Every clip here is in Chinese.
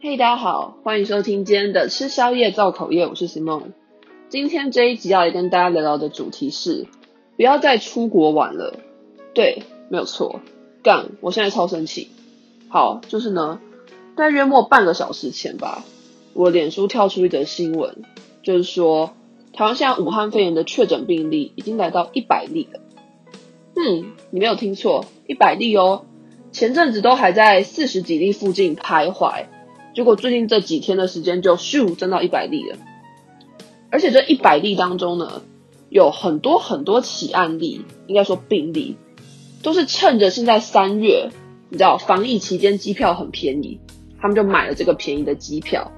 嘿，大家好，欢迎收听今天的吃宵夜造口业，我是 Simon。今天这一集要来跟大家聊聊的主题是，不要再出国玩了。对，没有错，干，我现在超生气。好，就是呢，在约莫半个小时前吧，我脸书跳出一则新闻，就是说，台湾现在武汉肺炎的确诊病例已经来到一百例了。嗯，你没有听错，一百例哦。前阵子都还在四十几例附近徘徊。结果最近这几天的时间就咻增到一百例了，而且这一百例当中呢，有很多很多起案例，应该说病例，都是趁着现在三月，你知道防疫期间机票很便宜，他们就买了这个便宜的机票，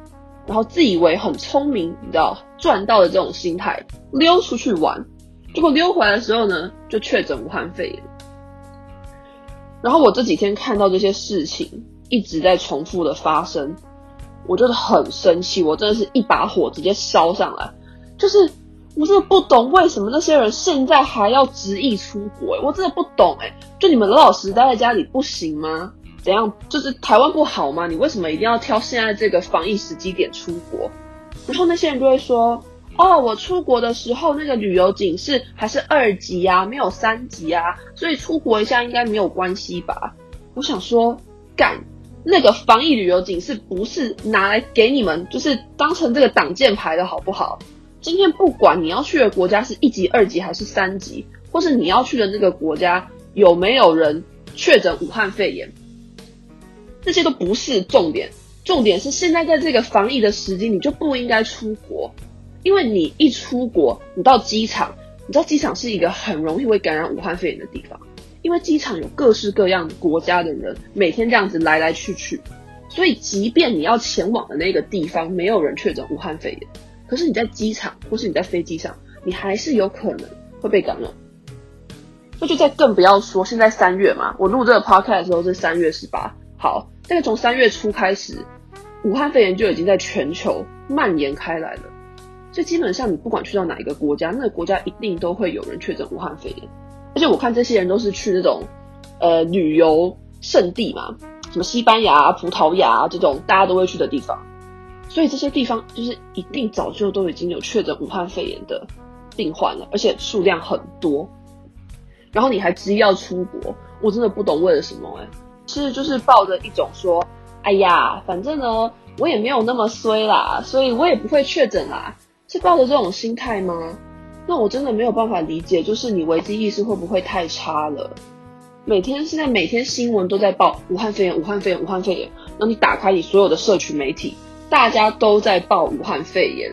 然后自以为很聪明，你知道赚到的这种心态溜出去玩，结果溜回来的时候呢，就确诊武汉肺炎。然后我这几天看到这些事情一直在重复的发生。我就是很生气，我真的是一把火直接烧上来，就是我真的不懂为什么那些人现在还要执意出国，我真的不懂哎，就你们老老实实待在家里不行吗？怎样？就是台湾不好吗？你为什么一定要挑现在这个防疫时机点出国？然后那些人就会说，哦，我出国的时候那个旅游警示还是二级啊，没有三级啊，所以出国一下应该没有关系吧？我想说，干。那个防疫旅游警示不是拿来给你们，就是当成这个挡箭牌的好不好？今天不管你要去的国家是一级、二级还是三级，或是你要去的那个国家有没有人确诊武汉肺炎，这些都不是重点。重点是现在在这个防疫的时机，你就不应该出国，因为你一出国，你到机场，你知道机场是一个很容易会感染武汉肺炎的地方。因为机场有各式各样国家的人，每天这样子来来去去，所以即便你要前往的那个地方没有人确诊武汉肺炎，可是你在机场或是你在飞机上，你还是有可能会被感染。那就再更不要说现在三月嘛，我录这个 podcast 的时候是三月十八好，大概从三月初开始，武汉肺炎就已经在全球蔓延开来了，所以基本上你不管去到哪一个国家，那个国家一定都会有人确诊武汉肺炎。而且我看这些人都是去那种，呃，旅游胜地嘛，什么西班牙、葡萄牙这种大家都会去的地方，所以这些地方就是一定早就都已经有确诊武汉肺炎的病患了，而且数量很多。然后你还执意要出国，我真的不懂为了什么哎、欸，其实就是抱着一种说，哎呀，反正呢我也没有那么衰啦，所以我也不会确诊啦，是抱着这种心态吗？那我真的没有办法理解，就是你危机意识会不会太差了？每天现在每天新闻都在报武汉肺炎，武汉肺炎，武汉肺炎。然后你打开你所有的社群媒体，大家都在报武汉肺炎，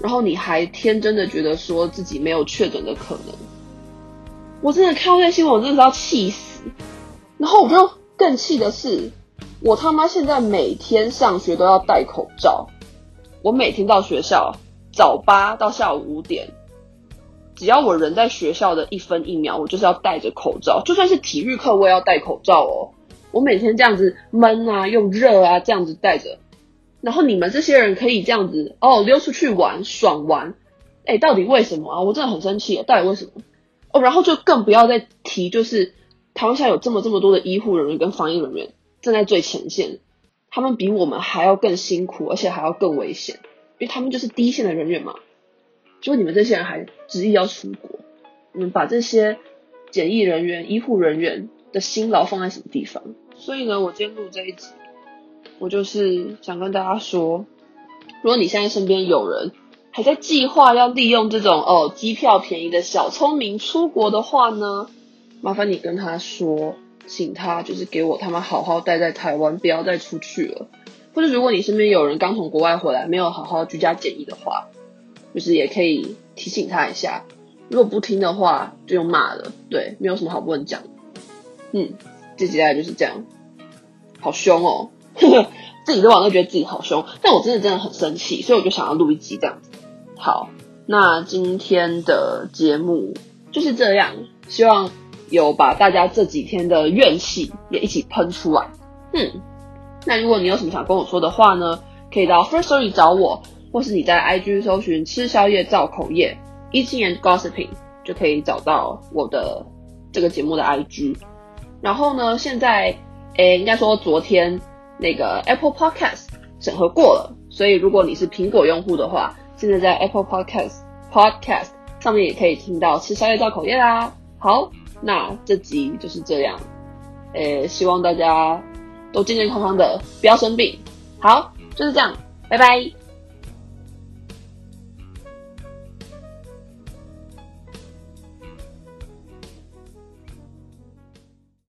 然后你还天真的觉得说自己没有确诊的可能。我真的看到那新闻，我真的是要气死。然后我就更气的是，我他妈现在每天上学都要戴口罩，我每天到学校早八到下午五点。只要我人在学校的一分一秒，我就是要戴着口罩，就算是体育课，我也要戴口罩哦。我每天这样子闷啊，又热啊，这样子戴着。然后你们这些人可以这样子哦，溜出去玩，爽玩。哎，到底为什么啊？我真的很生气，到底为什么？哦，然后就更不要再提，就是台湾现在有这么这么多的医护人员跟防疫人员站在最前线，他们比我们还要更辛苦，而且还要更危险，因为他们就是第一线的人员嘛。就你们这些人还执意要出国，你们把这些检疫人员、医护人员的辛劳放在什么地方？所以呢，我今天录这一集，我就是想跟大家说，如果你现在身边有人还在计划要利用这种哦机票便宜的小聪明出国的话呢，麻烦你跟他说，请他就是给我他妈好好待在台湾，不要再出去了。或者如果你身边有人刚从国外回来，没有好好居家检疫的话。就是也可以提醒他一下，如果不听的话，就用骂了。对，没有什么好不能讲。嗯，这接下来就是这样，好凶哦，呵呵，自己都往那觉得自己好凶，但我真的真的很生气，所以我就想要录一集这样子。好，那今天的节目就是这样，希望有把大家这几天的怨气也一起喷出来。嗯，那如果你有什么想跟我说的话呢，可以到 First Story 找我。或是你在 IG 搜寻吃宵夜造口业一七年 gossiping 就可以找到我的这个节目的 IG。然后呢，现在诶，应该说昨天那个 Apple Podcast 审核过了。所以如果你是苹果用户的话，现在在 Apple Podcast Podcast 上面也可以听到吃宵夜造口业啦。好，那这集就是这样。诶，希望大家都健健康康的，不要生病。好，就是这样，拜拜。